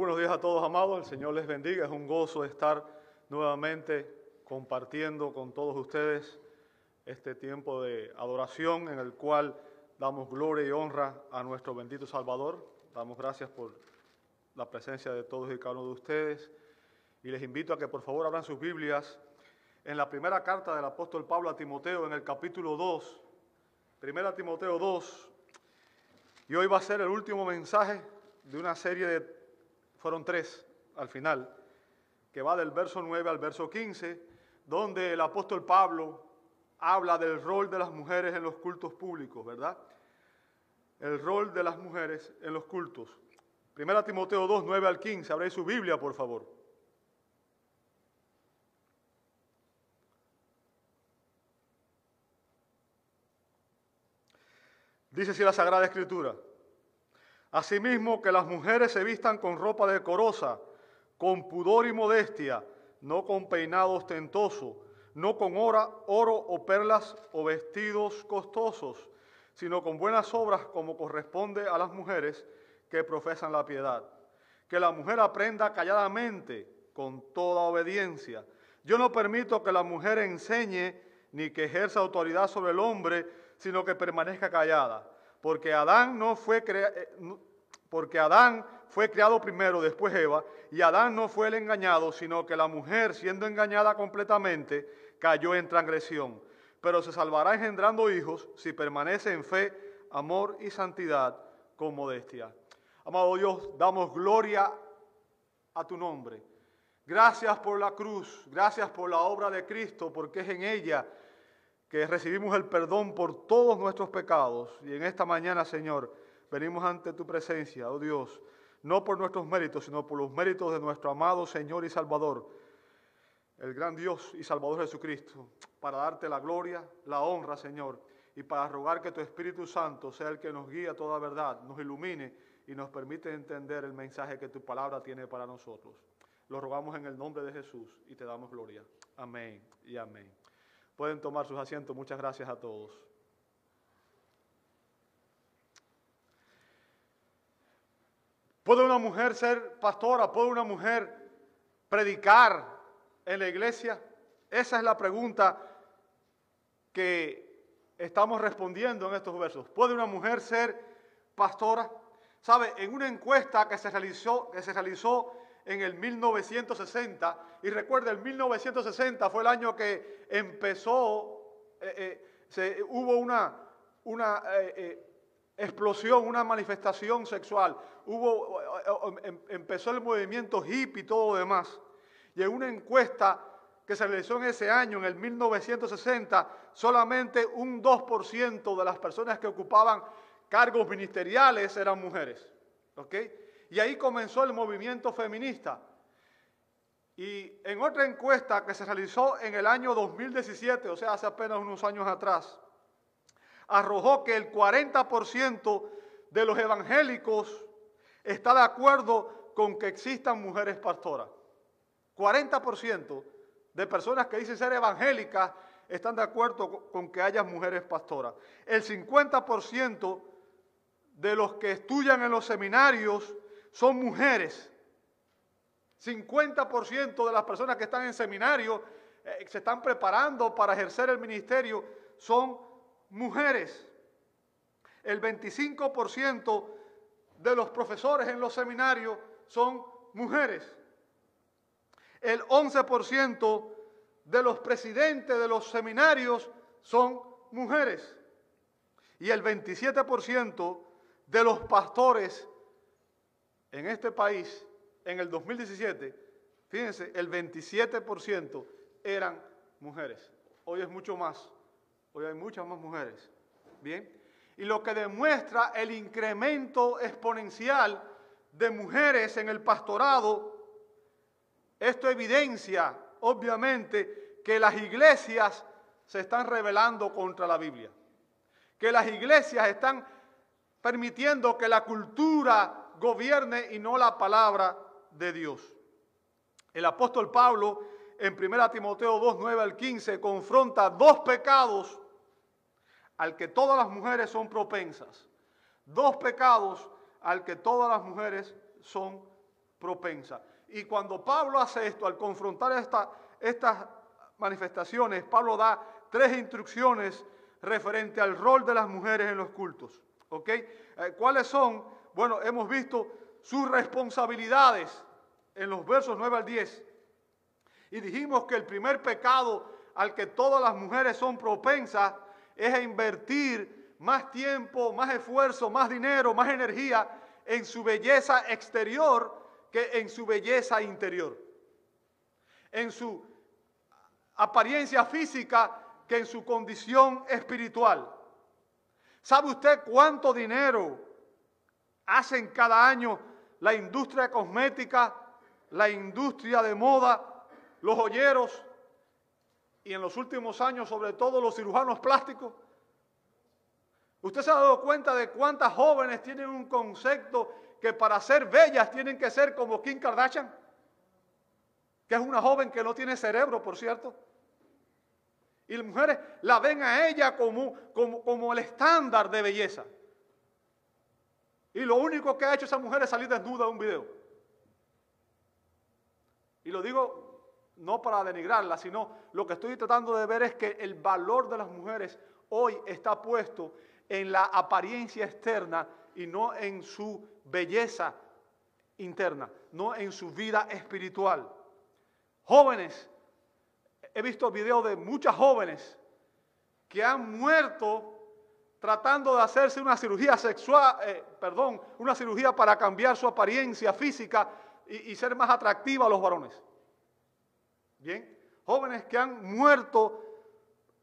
buenos días a todos, amados. El Señor les bendiga. Es un gozo estar nuevamente compartiendo con todos ustedes este tiempo de adoración en el cual damos gloria y honra a nuestro bendito Salvador. Damos gracias por la presencia de todos y cada uno de ustedes. Y les invito a que por favor abran sus Biblias en la primera carta del apóstol Pablo a Timoteo, en el capítulo 2. Primera Timoteo 2. Y hoy va a ser el último mensaje de una serie de, fueron tres al final, que va del verso 9 al verso 15, donde el apóstol Pablo habla del rol de las mujeres en los cultos públicos, ¿verdad? El rol de las mujeres en los cultos. Primera Timoteo 2, 9 al 15. Abréis su Biblia, por favor. Dice así la Sagrada Escritura. Asimismo, que las mujeres se vistan con ropa decorosa, con pudor y modestia, no con peinado ostentoso, no con oro, oro o perlas o vestidos costosos, sino con buenas obras como corresponde a las mujeres que profesan la piedad. Que la mujer aprenda calladamente, con toda obediencia. Yo no permito que la mujer enseñe ni que ejerza autoridad sobre el hombre, sino que permanezca callada porque Adán no fue eh, porque Adán fue creado primero, después Eva, y Adán no fue el engañado, sino que la mujer, siendo engañada completamente, cayó en transgresión. Pero se salvará engendrando hijos si permanece en fe, amor y santidad con modestia. Amado Dios, damos gloria a tu nombre. Gracias por la cruz, gracias por la obra de Cristo, porque es en ella que recibimos el perdón por todos nuestros pecados. Y en esta mañana, Señor, venimos ante tu presencia, oh Dios, no por nuestros méritos, sino por los méritos de nuestro amado Señor y Salvador, el gran Dios y Salvador Jesucristo, para darte la gloria, la honra, Señor, y para rogar que tu Espíritu Santo sea el que nos guíe a toda verdad, nos ilumine y nos permite entender el mensaje que tu palabra tiene para nosotros. Lo rogamos en el nombre de Jesús y te damos gloria. Amén y amén. Pueden tomar sus asientos. Muchas gracias a todos. ¿Puede una mujer ser pastora? ¿Puede una mujer predicar en la iglesia? Esa es la pregunta que estamos respondiendo en estos versos. ¿Puede una mujer ser pastora? ¿Sabe? En una encuesta que se realizó, que se realizó en el 1960. Y recuerda, el 1960 fue el año que empezó, eh, eh, se, hubo una, una eh, explosión, una manifestación sexual. Hubo, em, empezó el movimiento hippie y todo lo demás. Y en una encuesta que se realizó en ese año, en el 1960, solamente un 2% de las personas que ocupaban cargos ministeriales eran mujeres. ¿ok?, y ahí comenzó el movimiento feminista. Y en otra encuesta que se realizó en el año 2017, o sea, hace apenas unos años atrás, arrojó que el 40% de los evangélicos está de acuerdo con que existan mujeres pastoras. 40% de personas que dicen ser evangélicas están de acuerdo con que haya mujeres pastoras. El 50% de los que estudian en los seminarios son mujeres. 50% de las personas que están en seminario, eh, se están preparando para ejercer el ministerio, son mujeres. El 25% de los profesores en los seminarios son mujeres. El 11% de los presidentes de los seminarios son mujeres. Y el 27% de los pastores en este país, en el 2017, fíjense, el 27% eran mujeres. Hoy es mucho más. Hoy hay muchas más mujeres. Bien. Y lo que demuestra el incremento exponencial de mujeres en el pastorado, esto evidencia, obviamente, que las iglesias se están rebelando contra la Biblia. Que las iglesias están permitiendo que la cultura gobierne y no la palabra de Dios. El apóstol Pablo en 1 Timoteo 2, 9 al 15 confronta dos pecados al que todas las mujeres son propensas. Dos pecados al que todas las mujeres son propensa. Y cuando Pablo hace esto, al confrontar estas manifestaciones, Pablo da tres instrucciones referente al rol de las mujeres en los cultos. ¿Ok? Eh, ¿Cuáles son? Bueno, hemos visto sus responsabilidades en los versos 9 al 10. Y dijimos que el primer pecado al que todas las mujeres son propensas es a invertir más tiempo, más esfuerzo, más dinero, más energía en su belleza exterior que en su belleza interior. En su apariencia física que en su condición espiritual. ¿Sabe usted cuánto dinero hacen cada año la industria cosmética, la industria de moda, los joyeros y en los últimos años sobre todo los cirujanos plásticos? ¿Usted se ha dado cuenta de cuántas jóvenes tienen un concepto que para ser bellas tienen que ser como Kim Kardashian? Que es una joven que no tiene cerebro, por cierto. Y las mujeres la ven a ella como, como, como el estándar de belleza. Y lo único que ha hecho esa mujer es salir desnuda de un video. Y lo digo no para denigrarla, sino lo que estoy tratando de ver es que el valor de las mujeres hoy está puesto en la apariencia externa y no en su belleza interna, no en su vida espiritual. Jóvenes, he visto videos de muchas jóvenes que han muerto tratando de hacerse una cirugía sexual, eh, perdón, una cirugía para cambiar su apariencia física y, ser más atractiva a los varones. Bien, jóvenes que han muerto,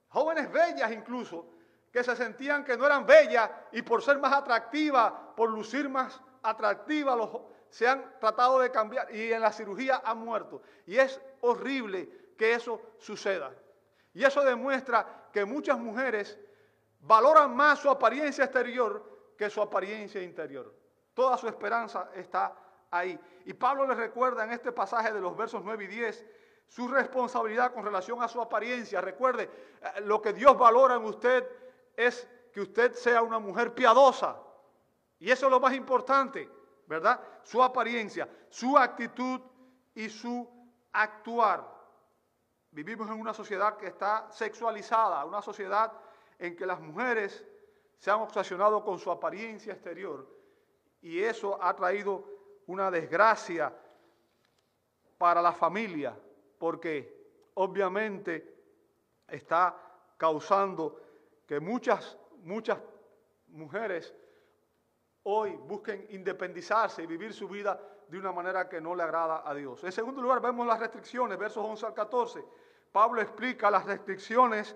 jóvenes bellas incluso, que se sentían que no eran bellas y por ser más atractivas, por lucir más atractivas, los, se han tratado de cambiar y en la cirugía han muerto. Y es horrible que eso suceda. Y eso demuestra que muchas mujeres valoran más su apariencia exterior que su apariencia interior. Toda su esperanza está ahí. Y Pablo les recuerda en este pasaje de los versos 9 y 10 su responsabilidad con relación a su apariencia. Recuerde, eh, lo que Dios valora en usted es que usted sea una mujer piadosa. Y eso es lo más importante, ¿verdad? Su apariencia, su actitud y su actuar. Vivimos en una sociedad que está sexualizada, una sociedad en que las mujeres se han obsesionado con su apariencia exterior y eso ha traído una desgracia para la familia porque obviamente está causando que muchas, muchas mujeres hoy busquen independizarse y vivir su vida de una manera que no le agrada a Dios. En segundo lugar, vemos las restricciones, versos 11 al 14. Pablo explica las restricciones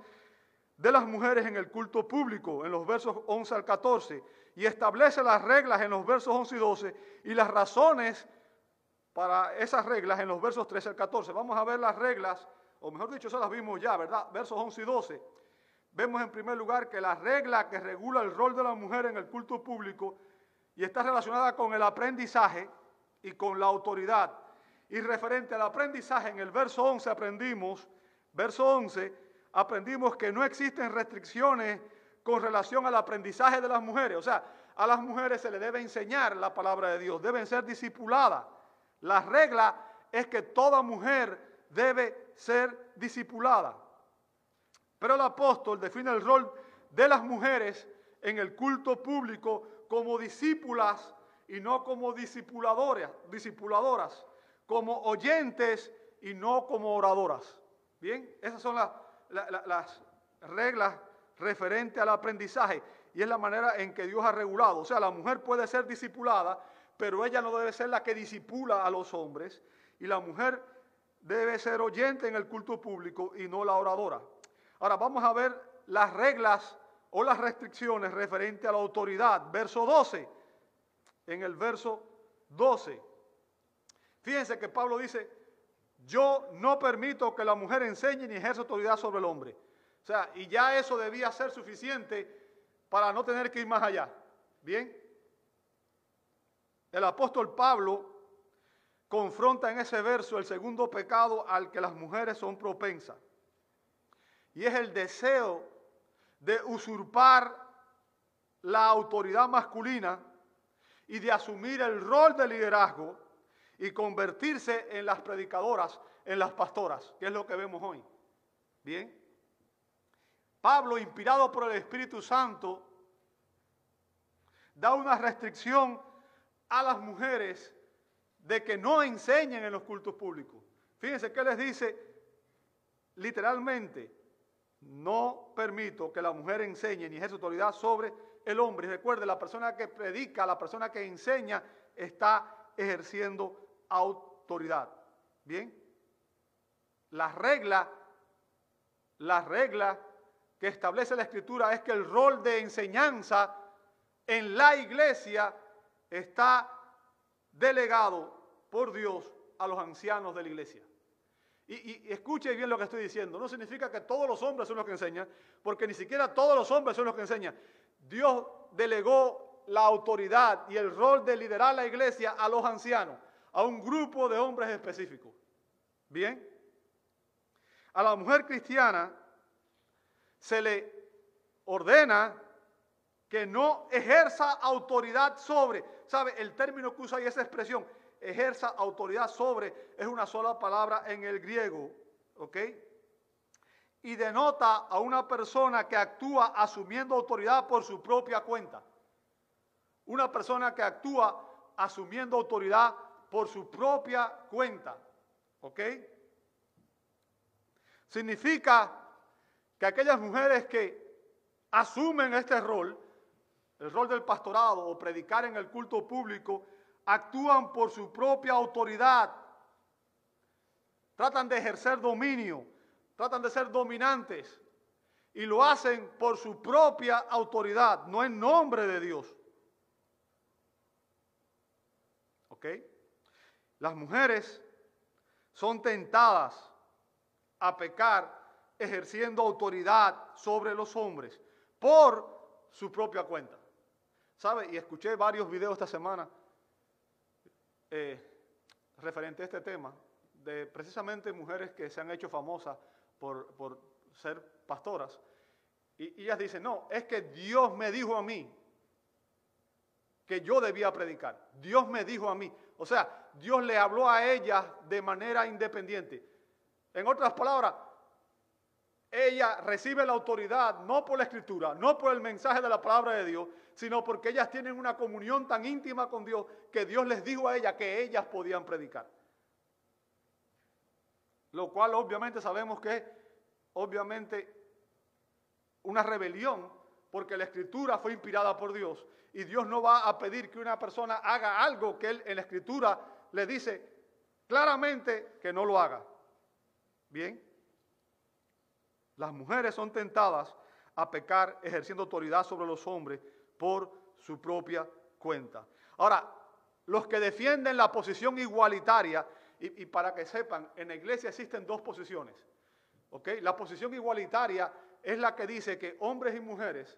de las mujeres en el culto público, en los versos 11 al 14, y establece las reglas en los versos 11 y 12 y las razones para esas reglas en los versos 13 al 14. Vamos a ver las reglas, o mejor dicho, esas las vimos ya, ¿verdad? Versos 11 y 12. Vemos en primer lugar que la regla que regula el rol de la mujer en el culto público y está relacionada con el aprendizaje y con la autoridad. Y referente al aprendizaje, en el verso 11 aprendimos, verso 11, aprendimos que no existen restricciones con relación al aprendizaje de las mujeres. O sea, a las mujeres se les debe enseñar la palabra de Dios, deben ser discipuladas. La regla es que toda mujer debe ser discipulada. Pero el apóstol define el rol de las mujeres en el culto público como discípulas y no como discipuladoras, discipuladoras, como oyentes y no como oradoras. Bien, esas son las reglas referentes al aprendizaje y es la manera en que Dios ha regulado. O sea, la mujer puede ser discipulada, pero ella no debe ser la que disipula a los hombres y la mujer debe ser oyente en el culto público y no la oradora. Ahora vamos a ver las reglas o las restricciones referentes a la autoridad. Verso 12. En el verso 12. Fíjense que Pablo dice, yo no permito que la mujer enseñe ni ejerza autoridad sobre el hombre. O sea, y ya eso debía ser suficiente para no tener que ir más allá. Bien. El apóstol Pablo confronta en ese verso el segundo pecado al que las mujeres son propensas y es el deseo de usurpar la autoridad masculina y de asumir el rol de liderazgo y convertirse en las predicadoras, en las pastoras, que es lo que vemos hoy. Bien. Pablo, inspirado por el Espíritu Santo, da una restricción a las mujeres de que no enseñen en los cultos públicos. Fíjense que les dice literalmente, no permito que la mujer enseñe ni ejerza autoridad sobre el hombre. Y recuerde, la persona que predica, la persona que enseña, está ejerciendo autoridad. Bien. La regla, la regla que establece la escritura es que el rol de enseñanza en la iglesia está delegado por Dios a los ancianos de la iglesia. Y, escuche bien lo que estoy diciendo. No significa que todos los hombres son los que enseñan, porque ni siquiera todos los hombres son los que enseñan. Dios delegó la autoridad y el rol de liderar la iglesia a los ancianos, a un grupo de hombres específicos. Bien. A la mujer cristiana se le ordena que no ejerza autoridad sobre, ¿sabe? El término que usa ahí esa expresión, ejerza autoridad sobre, es una sola palabra en el griego, ¿ok? Y denota a una persona que actúa asumiendo autoridad por su propia cuenta. Una persona que actúa asumiendo autoridad por su propia cuenta, ¿ok? Significa que aquellas mujeres que asumen este rol, el rol del pastorado o predicar en el culto público, actúan por su propia autoridad, tratan de ejercer dominio, tratan de ser dominantes y lo hacen por su propia autoridad, no en nombre de Dios. ¿Ok? Las mujeres son tentadas a pecar ejerciendo autoridad sobre los hombres por su propia cuenta. ¿Sabe? Y escuché varios videos esta semana eh, referente a este tema, de precisamente mujeres que se han hecho famosas por, ser pastoras. Y, ellas dicen, no, es que Dios me dijo a mí que yo debía predicar. Dios me dijo a mí. O sea, Dios le habló a ellas de manera independiente. En otras palabras, ella recibe la autoridad no por la escritura, no por el mensaje de la palabra de Dios, sino porque ellas tienen una comunión tan íntima con Dios que Dios les dijo a ellas que ellas podían predicar. Lo cual obviamente sabemos que es obviamente una rebelión porque la escritura fue inspirada por Dios y Dios no va a pedir que una persona haga algo que él en la escritura le dice claramente que no lo haga. Bien. Las mujeres son tentadas a pecar ejerciendo autoridad sobre los hombres por su propia cuenta. Ahora, los que defienden la posición igualitaria, y, para que sepan, en la iglesia existen dos posiciones. La posición igualitaria es la que dice que hombres y mujeres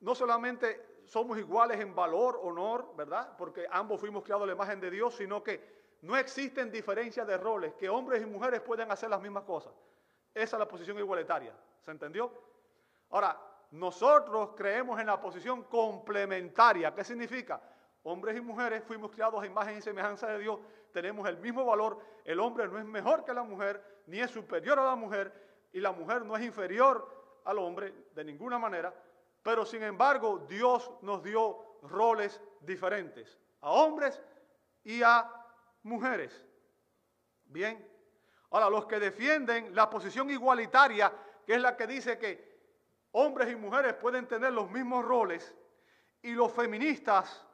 no solamente somos iguales en valor, honor, ¿verdad? Porque ambos fuimos creados a la imagen de Dios, sino que no existen diferencias de roles, que hombres y mujeres pueden hacer las mismas cosas. Esa es la posición igualitaria. ¿Se entendió? Ahora, nosotros creemos en la posición complementaria. ¿Qué significa? Hombres y mujeres fuimos criados a imagen y semejanza de Dios, tenemos el mismo valor. El hombre no es mejor que la mujer, ni es superior a la mujer, y la mujer no es inferior al hombre de ninguna manera. Pero sin embargo, Dios nos dio roles diferentes, a hombres y a mujeres. Bien, Ahora, los que defienden la posición igualitaria, que es la que dice que hombres y mujeres pueden tener los mismos roles, y los feministas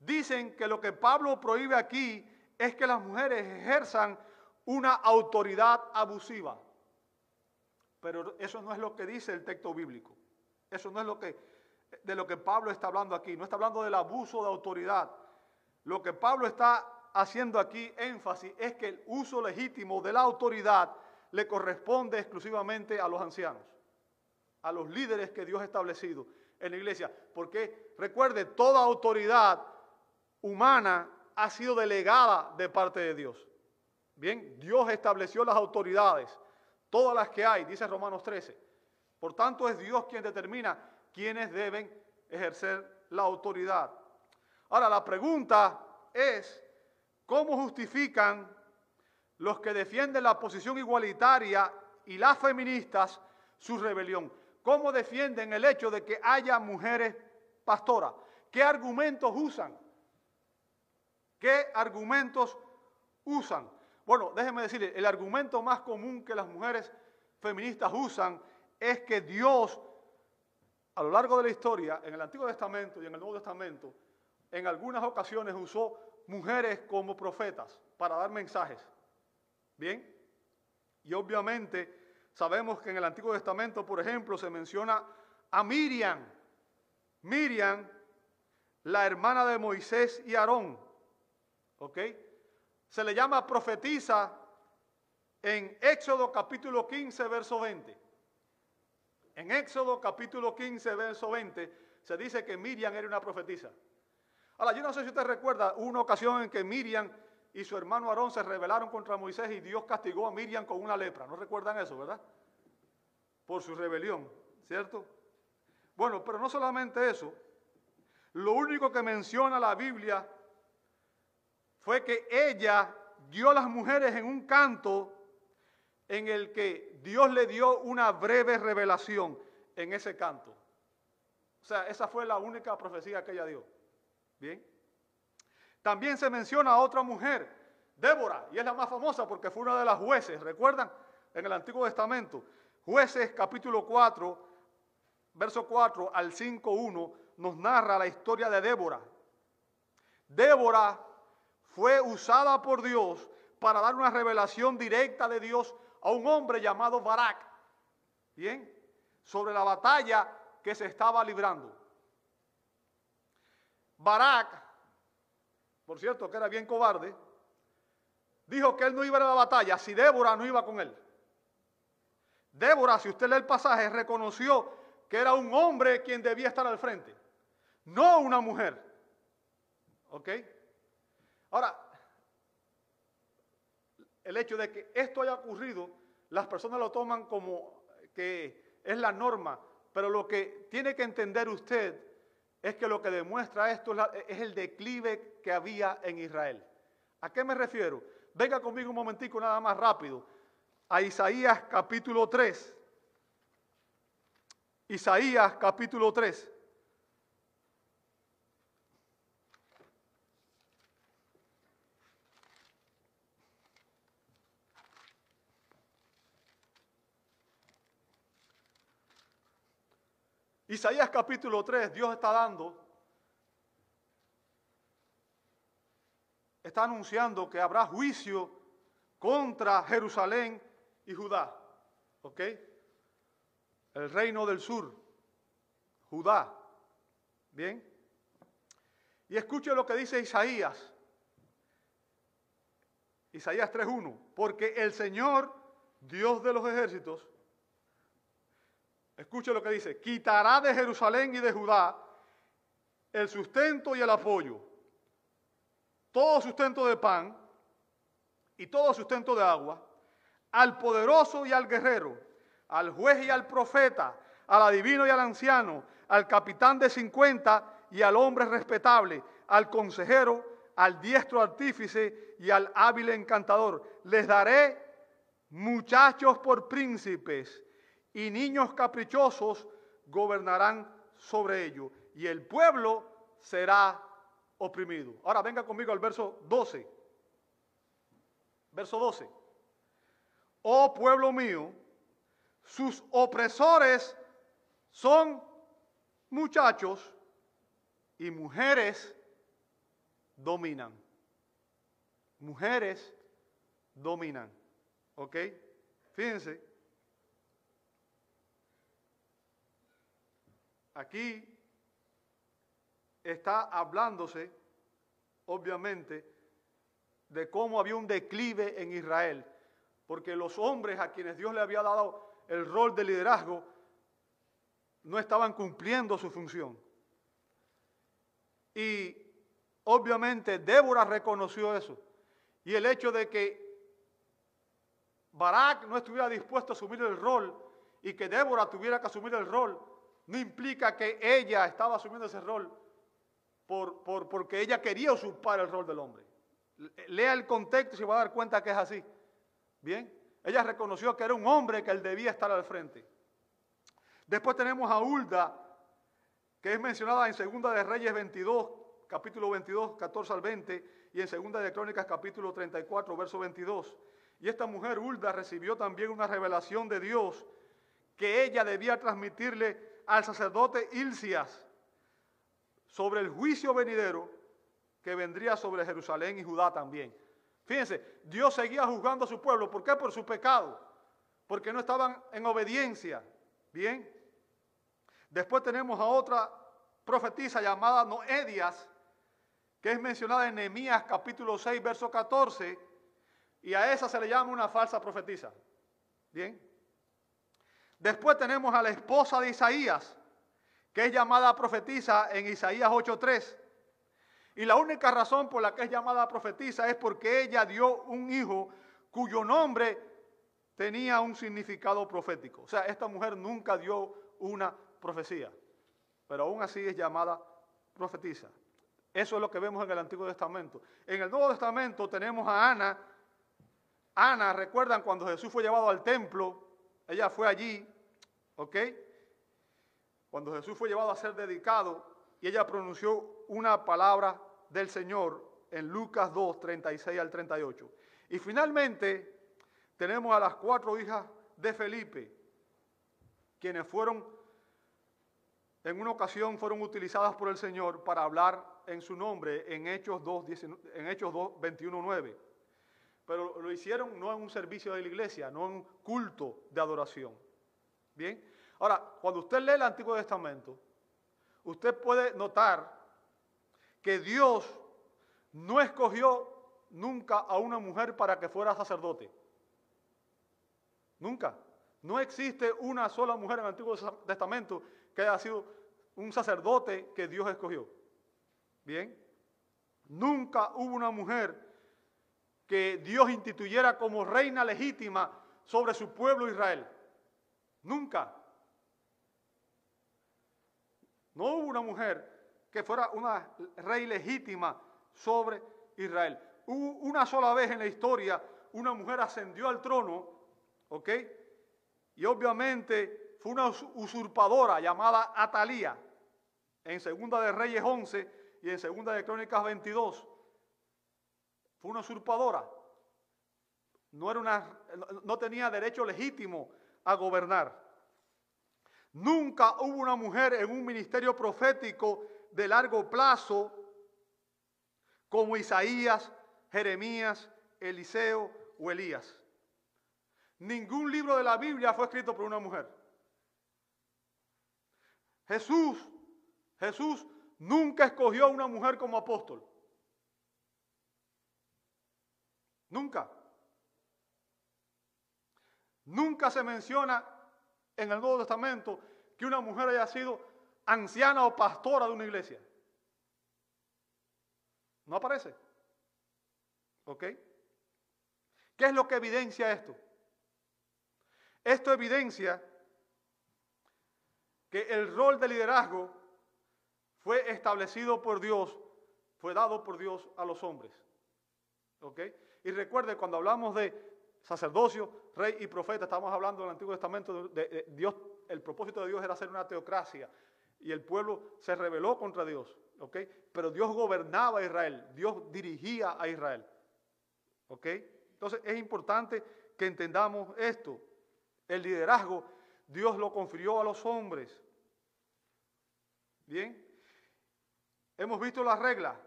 dicen que lo que Pablo prohíbe aquí es que las mujeres ejerzan una autoridad abusiva. Pero eso no es lo que dice el texto bíblico. Eso no es lo que de lo que Pablo está hablando aquí. No está hablando del abuso de autoridad. Lo que Pablo está haciendo aquí énfasis es que el uso legítimo de la autoridad le corresponde exclusivamente a los ancianos, a los líderes que Dios ha establecido en la iglesia. Porque recuerde, toda autoridad humana ha sido delegada de parte de Dios. Bien, Dios estableció las autoridades, todas las que hay, dice Romanos 13. Por tanto, es Dios quien determina quiénes deben ejercer la autoridad. Ahora, la pregunta es, ¿Cómo justifican los que defienden la posición igualitaria y las feministas su rebelión? ¿Cómo defienden el hecho de que haya mujeres pastoras? ¿Qué argumentos usan? ¿Qué argumentos usan? Bueno, déjenme decirle, el argumento más común que las mujeres feministas usan es que Dios, a lo largo de la historia, en el Antiguo Testamento y en el Nuevo Testamento, en algunas ocasiones usó mujeres como profetas para dar mensajes. Bien, y obviamente sabemos que en el Antiguo Testamento, por ejemplo, se menciona a Miriam. Miriam, la hermana de Moisés y Aarón. ¿Ok? Se le llama profetisa en Éxodo capítulo 15, verso 20. En Éxodo capítulo 15, verso 20, se dice que Miriam era una profetisa. Ahora, yo no sé si usted recuerda una ocasión en que Miriam y su hermano Aarón se rebelaron contra Moisés y Dios castigó a Miriam con una lepra. ¿No recuerdan eso, verdad? Por su rebelión, ¿cierto? Bueno, pero no solamente eso. Lo único que menciona la Biblia fue que ella dio a las mujeres en un canto en el que Dios le dio una breve revelación en ese canto. O sea, esa fue la única profecía que ella dio. Bien. También se menciona a otra mujer, Débora, y es la más famosa porque fue una de las jueces, ¿recuerdan? En el Antiguo Testamento. Jueces capítulo 4, verso 4 al 5.1 nos narra la historia de Débora. Débora fue usada por Dios para dar una revelación directa de Dios a un hombre llamado Barak. Bien, sobre la batalla que se estaba librando. Barak, por cierto que era bien cobarde, dijo que él no iba a la batalla si Débora no iba con él. Débora, si usted lee el pasaje, reconoció que era un hombre quien debía estar al frente, no una mujer. ¿Ok? Ahora, el hecho de que esto haya ocurrido, las personas lo toman como que es la norma, pero lo que tiene que entender usted es que lo que demuestra esto es, el declive que había en Israel. ¿A qué me refiero? Venga conmigo un momentico nada más rápido a Isaías capítulo 3. Isaías capítulo 3. Isaías capítulo 3, Dios está dando, está anunciando que habrá juicio contra Jerusalén y Judá. ¿Ok? El reino del sur, Judá. ¿Bien? Y escuche lo que dice Isaías. Isaías 3.1. Porque el Señor, Dios de los ejércitos, Escuche lo que dice, quitará de Jerusalén y de Judá el sustento y el apoyo, todo sustento de pan y todo sustento de agua, al poderoso y al guerrero, al juez y al profeta, al adivino y al anciano, al capitán de cincuenta y al hombre respetable, al consejero, al diestro artífice y al hábil encantador. Les daré muchachos por príncipes y niños caprichosos gobernarán sobre ellos, y el pueblo será oprimido. Ahora venga conmigo al verso 12. Verso 12. Oh pueblo mío, sus opresores son muchachos y mujeres dominan. Mujeres dominan. ¿Ok? Fíjense. Aquí está hablándose, obviamente, de cómo había un declive en Israel, porque los hombres a quienes Dios le había dado el rol de liderazgo no estaban cumpliendo su función. Y obviamente Débora reconoció eso. Y el hecho de que Barak no estuviera dispuesto a asumir el rol y que Débora tuviera que asumir el rol, no implica que ella estaba asumiendo ese rol por, porque ella quería usurpar el rol del hombre. Lea el contexto y se va a dar cuenta que es así. Bien, ella reconoció que era un hombre que él debía estar al frente. Después tenemos a Hulda, que es mencionada en Segunda de Reyes 22, capítulo 22, 14 al 20, y en Segunda de Crónicas, capítulo 34, verso 22. Y esta mujer, Hulda, recibió también una revelación de Dios que ella debía transmitirle al sacerdote Ilcias sobre el juicio venidero que vendría sobre Jerusalén y Judá también. Fíjense, Dios seguía juzgando a su pueblo. ¿Por qué? Por su pecado. Porque no estaban en obediencia. Bien. Después tenemos a otra profetisa llamada Noedias, que es mencionada en Nehemías capítulo 6, verso 14, y a esa se le llama una falsa profetisa. Bien. Después tenemos a la esposa de Isaías, que es llamada profetisa en Isaías 8.3. Y la única razón por la que es llamada profetisa es porque ella dio un hijo cuyo nombre tenía un significado profético. O sea, esta mujer nunca dio una profecía, pero aún así es llamada profetisa. Eso es lo que vemos en el Antiguo Testamento. En el Nuevo Testamento tenemos a Ana. Ana, recuerdan cuando Jesús fue llevado al templo, ella fue allí, ¿ok? Cuando Jesús fue llevado a ser dedicado y ella pronunció una palabra del Señor en Lucas 2, 36 al 38. Y finalmente tenemos a las cuatro hijas de Felipe, quienes fueron, en una ocasión fueron utilizadas por el Señor para hablar en su nombre en Hechos 2, en Hechos 2 21, 9. Pero lo hicieron no en un servicio de la iglesia, no en un culto de adoración. Bien. Ahora, cuando usted lee el Antiguo Testamento, usted puede notar que Dios no escogió nunca a una mujer para que fuera sacerdote. Nunca. No existe una sola mujer en el Antiguo Testamento que haya sido un sacerdote que Dios escogió. Bien. Nunca hubo una mujer que Dios instituyera como reina legítima sobre su pueblo Israel. Nunca. No hubo una mujer que fuera una rey legítima sobre Israel. Hubo una sola vez en la historia una mujer ascendió al trono, ¿ok? Y obviamente fue una usurpadora llamada Atalía en Segunda de Reyes 11 y en Segunda de Crónicas 22. Fue una usurpadora. No, era una, no tenía derecho legítimo a gobernar. Nunca hubo una mujer en un ministerio profético de largo plazo como Isaías, Jeremías, Eliseo o Elías. Ningún libro de la Biblia fue escrito por una mujer. Jesús, Jesús nunca escogió a una mujer como apóstol. Nunca. Nunca se menciona en el Nuevo Testamento que una mujer haya sido anciana o pastora de una iglesia. No aparece. ¿Ok? ¿Qué es lo que evidencia esto? Esto evidencia que el rol de liderazgo fue establecido por Dios, fue dado por Dios a los hombres. ¿Ok? Y recuerde, cuando hablamos de sacerdocio, rey y profeta, estamos hablando del Antiguo Testamento, de, Dios, el propósito de Dios era hacer una teocracia y el pueblo se rebeló contra Dios, ¿ok? Pero Dios gobernaba a Israel, Dios dirigía a Israel, ¿ok? Entonces es importante que entendamos esto. El liderazgo Dios lo confirió a los hombres. Bien, hemos visto la regla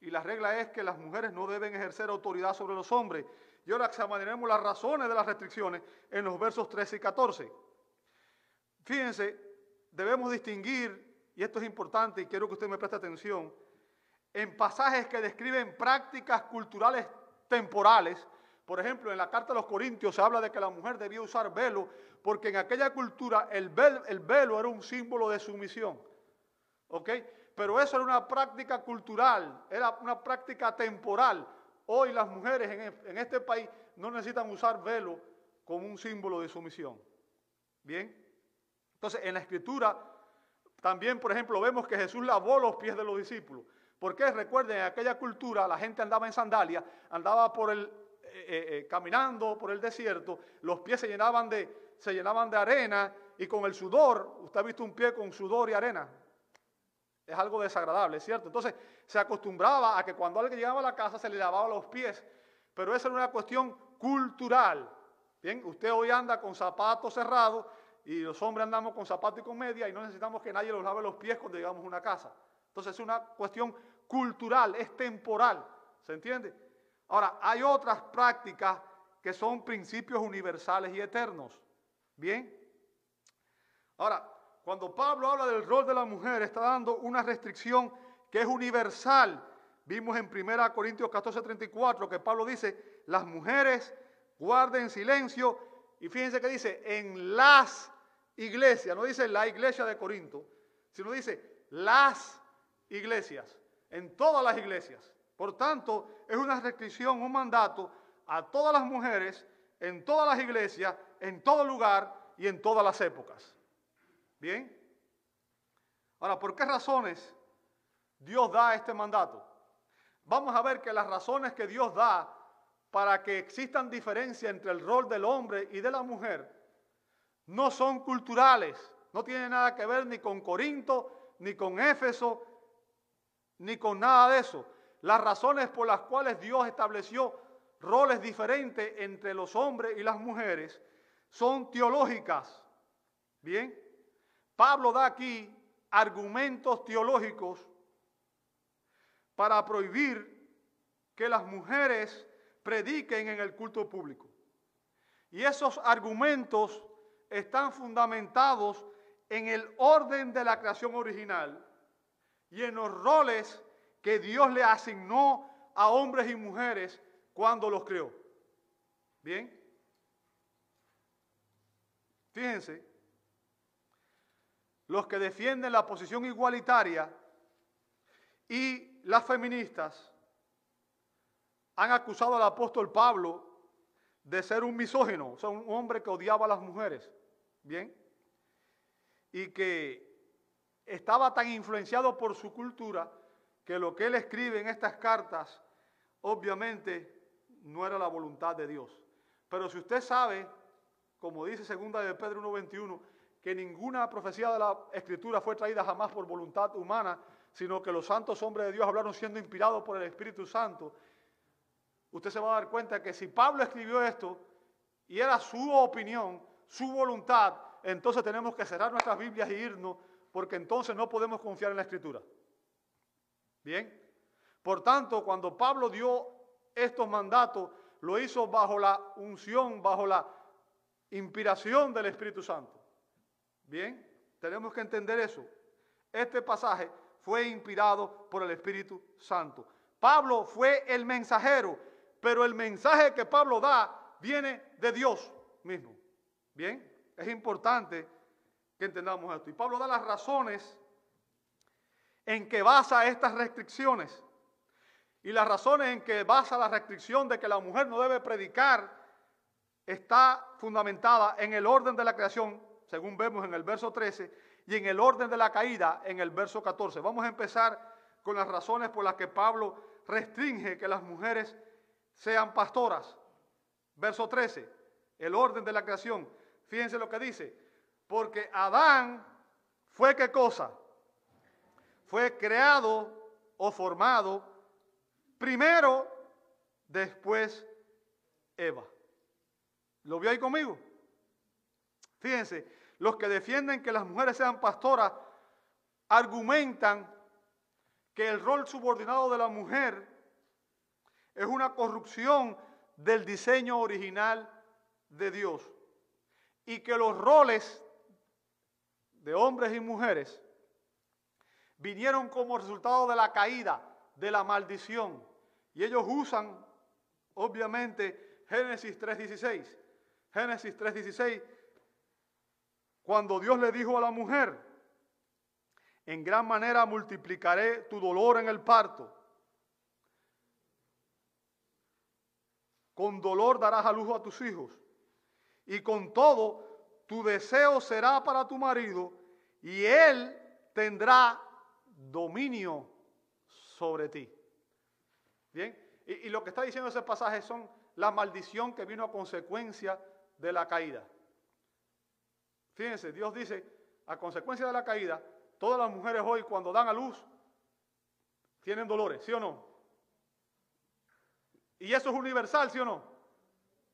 y la regla es que las mujeres no deben ejercer autoridad sobre los hombres y ahora examinaremos las razones de las restricciones en los versos 13 y 14. Fíjense, debemos distinguir, y esto es importante y quiero que usted me preste atención, en pasajes que describen prácticas culturales temporales. Por ejemplo, en la carta a los Corintios se habla de que la mujer debía usar velo, porque en aquella cultura el el velo era un símbolo de sumisión. ¿Ok? Pero eso era una práctica cultural, era una práctica temporal. Hoy las mujeres en este país no necesitan usar velo como un símbolo de sumisión. Bien. Entonces, en la escritura también, por ejemplo, vemos que Jesús lavó los pies de los discípulos. Porque recuerden, en aquella cultura la gente andaba en sandalia, andaba por el, eh, eh, eh, caminando por el desierto, los pies se llenaban, de, se llenaban de arena y con el sudor, usted ha visto un pie con sudor y arena, es algo desagradable, ¿cierto? Entonces se acostumbraba a que cuando alguien llegaba a la casa se le lavaba los pies, pero esa era una cuestión cultural. Bien, usted hoy anda con zapatos cerrados y los hombres andamos con zapatos y con media y no necesitamos que nadie nos lave los pies cuando llegamos a una casa. Entonces es una cuestión cultural, es temporal, ¿se entiende? Ahora, hay otras prácticas que son principios universales y eternos. Bien. Ahora, cuando Pablo habla del rol de la mujer, está dando una restricción que es universal. Vimos en 1 Corintios 14, 34 que Pablo dice, las mujeres guarden silencio. Y fíjense que dice, en las iglesias, no dice la iglesia de Corinto, sino dice las iglesias, en todas las iglesias. Por tanto, es una restricción, un mandato a todas las mujeres, en todas las iglesias, en todo lugar y en todas las épocas. Bien. Ahora, ¿por qué razones Dios da este mandato? Vamos a ver que las razones que Dios da para que existan diferencias entre el rol del hombre y de la mujer no son culturales, no tienen nada que ver ni con Corinto, ni con Éfeso, ni con nada de eso. Las razones por las cuales Dios estableció roles diferentes entre los hombres y las mujeres son teológicas. Bien, Pablo da aquí argumentos teológicos para prohibir que las mujeres prediquen en el culto público. Y esos argumentos están fundamentados en el orden de la creación original y en los roles que Dios le asignó a hombres y mujeres cuando los creó. Bien. Fíjense, los que defienden la posición igualitaria y las feministas han acusado al apóstol Pablo de ser un misógino, o sea, un hombre que odiaba a las mujeres, ¿bien? Y que estaba tan influenciado por su cultura que lo que él escribe en estas cartas, obviamente, no era la voluntad de Dios. Pero si usted sabe, como dice segunda de Pedro 1.21, que ninguna profecía de la Escritura fue traída jamás por voluntad humana, sino que los santos hombres de Dios hablaron siendo inspirados por el Espíritu Santo, usted se va a dar cuenta que si Pablo escribió esto y era su opinión, su voluntad, entonces tenemos que cerrar nuestras Biblias e irnos, porque entonces no podemos confiar en la Escritura. Bien. Por tanto, cuando Pablo dio estos mandatos, lo hizo bajo la unción, bajo la inspiración del Espíritu Santo. Bien, tenemos que entender eso. Este pasaje fue inspirado por el Espíritu Santo. Pablo fue el mensajero, pero el mensaje que Pablo da viene de Dios mismo. Bien, es importante que entendamos esto. Y Pablo da las razones en que basa estas restricciones. Y las razones en que basa la restricción de que la mujer no debe predicar está fundamentada en el orden de la creación según vemos en el verso 13, y en el orden de la caída en el verso 14. Vamos a empezar con las razones por las que Pablo restringe que las mujeres sean pastoras. Verso 13, el orden de la creación. Fíjense lo que dice, porque Adán fue qué cosa? Fue creado o formado primero, después Eva. ¿Lo vio ahí conmigo? Fíjense, los que defienden que las mujeres sean pastoras argumentan que el rol subordinado de la mujer es una corrupción del diseño original de Dios y que los roles de hombres y mujeres vinieron como resultado de la caída, de la maldición. Y ellos usan, obviamente, Génesis 3.16. Génesis 3.16 cuando Dios le dijo a la mujer, en gran manera multiplicaré tu dolor en el parto. Con dolor darás a luz a tus hijos. Y con todo, tu deseo será para tu marido y él tendrá dominio sobre ti. Bien, y, lo que está diciendo ese pasaje son la maldición que vino a consecuencia de la caída. Fíjense, Dios dice, a consecuencia de la caída, todas las mujeres hoy cuando dan a luz tienen dolores, ¿sí o no? Y eso es universal, ¿sí o no?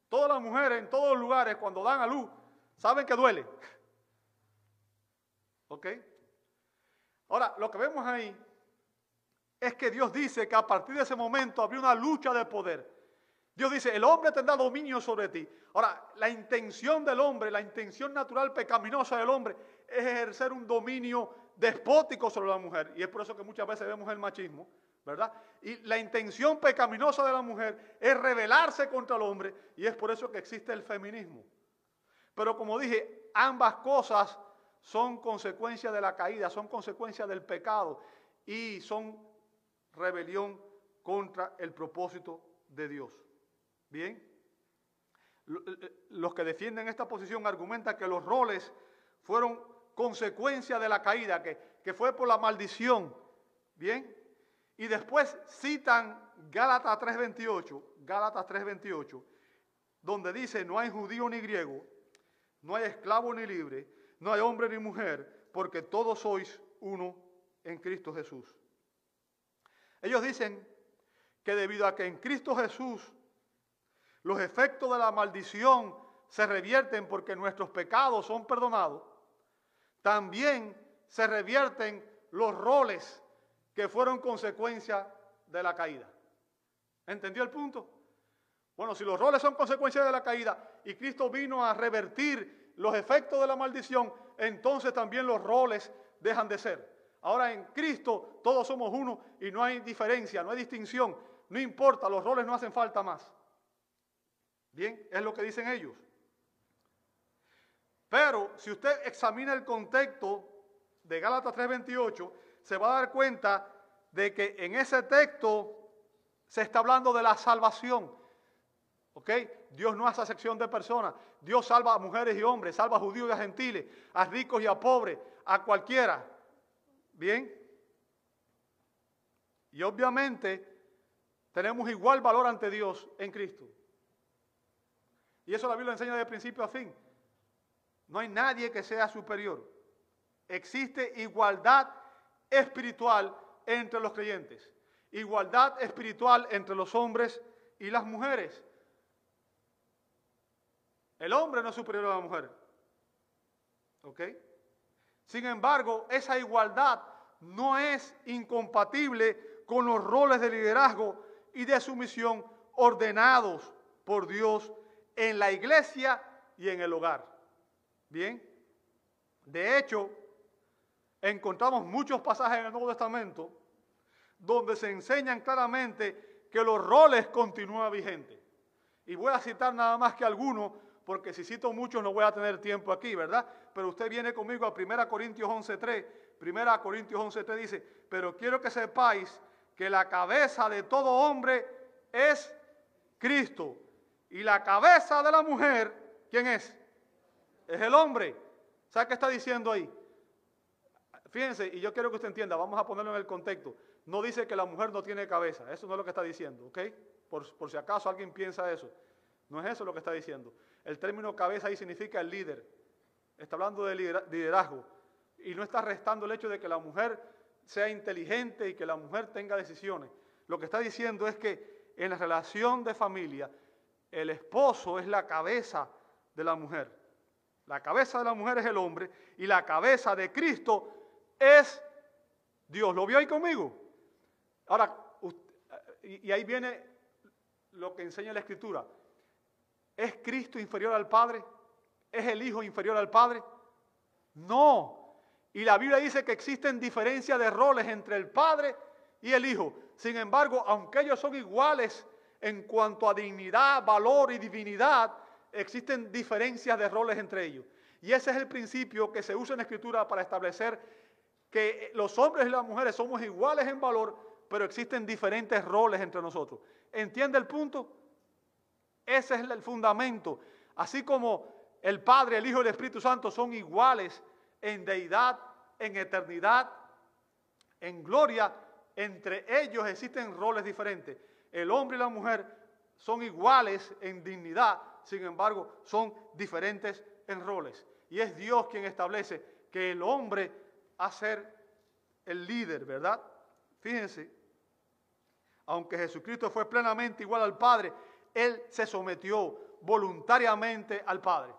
Todas las mujeres en todos los lugares cuando dan a luz saben que duele. ¿Ok? Ahora, lo que vemos ahí es que Dios dice que a partir de ese momento había una lucha de poder. Dios dice, el hombre tendrá dominio sobre ti. Ahora, la intención del hombre, la intención natural pecaminosa del hombre es ejercer un dominio despótico sobre la mujer. Y es por eso que muchas veces vemos el machismo, ¿verdad? Y la intención pecaminosa de la mujer es rebelarse contra el hombre y es por eso que existe el feminismo. Pero como dije, ambas cosas son consecuencia de la caída, son consecuencia del pecado y son rebelión contra el propósito de Dios. Bien, eh, eh, los que defienden esta posición argumentan que los roles fueron consecuencia de la caída, que, que fue por la maldición. Bien, y después citan Gálatas 3:28, Gálatas 3:28, donde dice, no hay judío ni griego, no hay esclavo ni libre, no hay hombre ni mujer, porque todos sois uno en Cristo Jesús. Ellos dicen que debido a que en Cristo Jesús los efectos de la maldición se revierten porque nuestros pecados son perdonados, también se revierten los roles que fueron consecuencia de la caída. ¿Entendió el punto? Bueno, si los roles son consecuencia de la caída y Cristo vino a revertir los efectos de la maldición, entonces también los roles dejan de ser. Ahora en Cristo todos somos uno y no hay diferencia, no hay distinción, no importa, los roles no hacen falta más. Bien, es lo que dicen ellos. Pero si usted examina el contexto de Gálatas 3:28, se va a dar cuenta de que en ese texto se está hablando de la salvación. ¿Ok? Dios no hace sección de personas. Dios salva a mujeres y hombres, salva a judíos y a gentiles, a ricos y a pobres, a cualquiera. ¿Bien? Y obviamente tenemos igual valor ante Dios en Cristo. Y eso la Biblia enseña de principio a fin. No hay nadie que sea superior. Existe igualdad espiritual entre los creyentes. Igualdad espiritual entre los hombres y las mujeres. El hombre no es superior a la mujer. ¿Ok? Sin embargo, esa igualdad no es incompatible con los roles de liderazgo y de sumisión ordenados por Dios en la iglesia y en el hogar. Bien, de hecho, encontramos muchos pasajes en el Nuevo Testamento donde se enseñan claramente que los roles continúan vigentes. Y voy a citar nada más que algunos, porque si cito muchos no voy a tener tiempo aquí, ¿verdad? Pero usted viene conmigo a 1 Corintios 11.3. 1 Corintios 11.3 dice, pero quiero que sepáis que la cabeza de todo hombre es Cristo. Y la cabeza de la mujer, ¿quién es? Es el hombre. ¿Sabe qué está diciendo ahí? Fíjense, y yo quiero que usted entienda, vamos a ponerlo en el contexto. No dice que la mujer no tiene cabeza, eso no es lo que está diciendo, ¿ok? Por, por si acaso alguien piensa eso. No es eso lo que está diciendo. El término cabeza ahí significa el líder. Está hablando de liderazgo. Y no está restando el hecho de que la mujer sea inteligente y que la mujer tenga decisiones. Lo que está diciendo es que en la relación de familia, el esposo es la cabeza de la mujer. La cabeza de la mujer es el hombre y la cabeza de Cristo es Dios. ¿Lo vio ahí conmigo? Ahora, y ahí viene lo que enseña la Escritura. ¿Es Cristo inferior al Padre? ¿Es el Hijo inferior al Padre? No. Y la Biblia dice que existen diferencias de roles entre el Padre y el Hijo. Sin embargo, aunque ellos son iguales en cuanto a dignidad, valor y divinidad, existen diferencias de roles entre ellos. Y ese es el principio que se usa en la Escritura para establecer que los hombres y las mujeres somos iguales en valor, pero existen diferentes roles entre nosotros. ¿Entiende el punto? Ese es el fundamento. Así como el Padre, el Hijo y el Espíritu Santo son iguales en deidad, en eternidad, en gloria, entre ellos existen roles diferentes. El hombre y la mujer son iguales en dignidad, sin embargo, son diferentes en roles. Y es Dios quien establece que el hombre a ser el líder, ¿verdad? Fíjense, aunque Jesucristo fue plenamente igual al Padre, Él se sometió voluntariamente al Padre.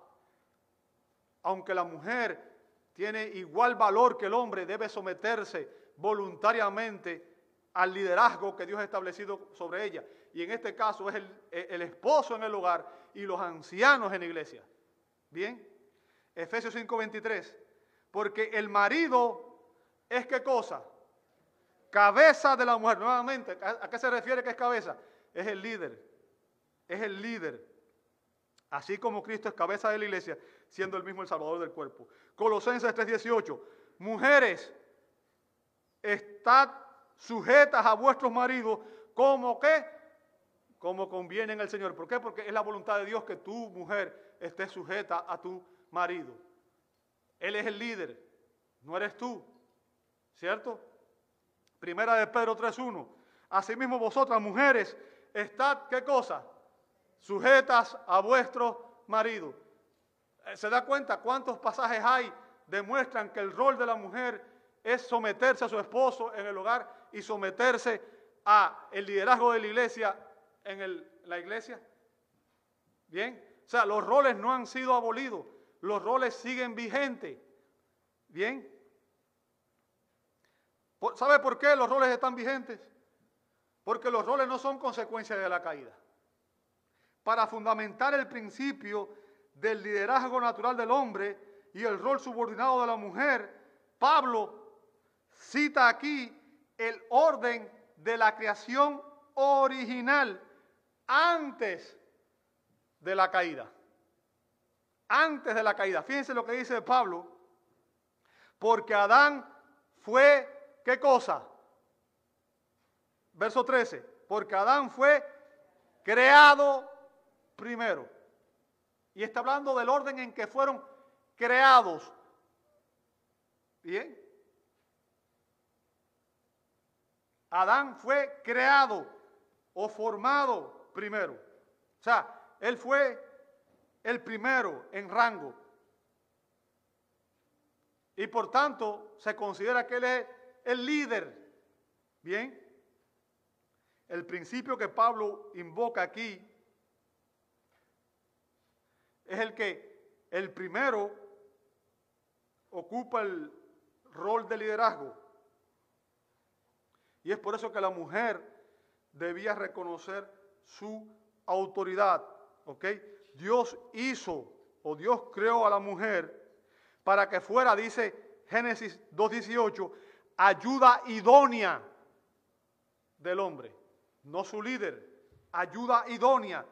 Aunque la mujer tiene igual valor que el hombre, debe someterse voluntariamente al liderazgo que Dios ha establecido sobre ella. Y en este caso es el, el esposo en el hogar y los ancianos en la iglesia. Bien, Efesios 5:23, porque el marido es qué cosa? Cabeza de la mujer. Nuevamente, ¿a qué se refiere que es cabeza? Es el líder, es el líder. Así como Cristo es cabeza de la iglesia, siendo el mismo el Salvador del cuerpo. Colosenses 3:18, mujeres, estad sujetas a vuestros maridos como que, como conviene en el Señor. ¿Por qué? Porque es la voluntad de Dios que tu mujer esté sujeta a tu marido. Él es el líder, no eres tú, ¿cierto? Primera de Pedro 3.1. Asimismo vosotras mujeres, estad, ¿qué cosa? Sujetas a vuestro marido. Eh, ¿Se da cuenta cuántos pasajes hay? Demuestran que el rol de la mujer es someterse a su esposo en el hogar y someterse a el liderazgo de la iglesia en la iglesia. Bien, o sea, los roles no han sido abolidos, los roles siguen vigentes. Bien. ¿Sabe por qué los roles están vigentes? Porque los roles no son consecuencia de la caída. Para fundamentar el principio del liderazgo natural del hombre y el rol subordinado de la mujer, Pablo cita aquí el orden de la creación original antes de la caída. Antes de la caída. Fíjense lo que dice Pablo. Porque Adán fue, ¿qué cosa? Verso 13. Porque Adán fue creado primero. Y está hablando del orden en que fueron creados. Bien. Adán fue creado o formado primero. O sea, él fue el primero en rango. Y por tanto se considera que él es el líder. Bien. El principio que Pablo invoca aquí es el que el primero ocupa el rol de liderazgo. Y es por eso que la mujer debía reconocer su autoridad. ¿Ok? Dios hizo o Dios creó a la mujer para que fuera, dice Génesis 2.18, ayuda idónea del hombre, no su líder, ayuda idónea.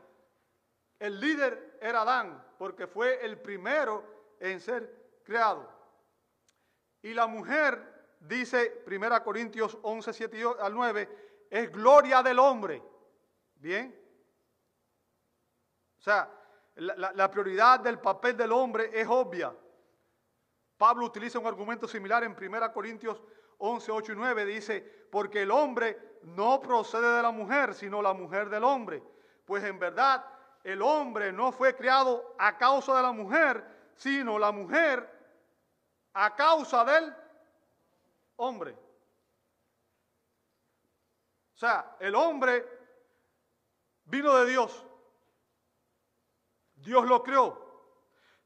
El líder era Adán, porque fue el primero en ser creado. Y la mujer dice 1 Corintios 11, 7 al 9, es gloria del hombre. ¿Bien? O sea, la, la, prioridad del papel del hombre es obvia. Pablo utiliza un argumento similar en 1 Corintios 11, 8 y 9. Dice, porque el hombre no procede de la mujer, sino la mujer del hombre. Pues en verdad el hombre no fue creado a causa de la mujer, sino la mujer a causa del hombre. O sea, el hombre vino de Dios. Dios lo creó.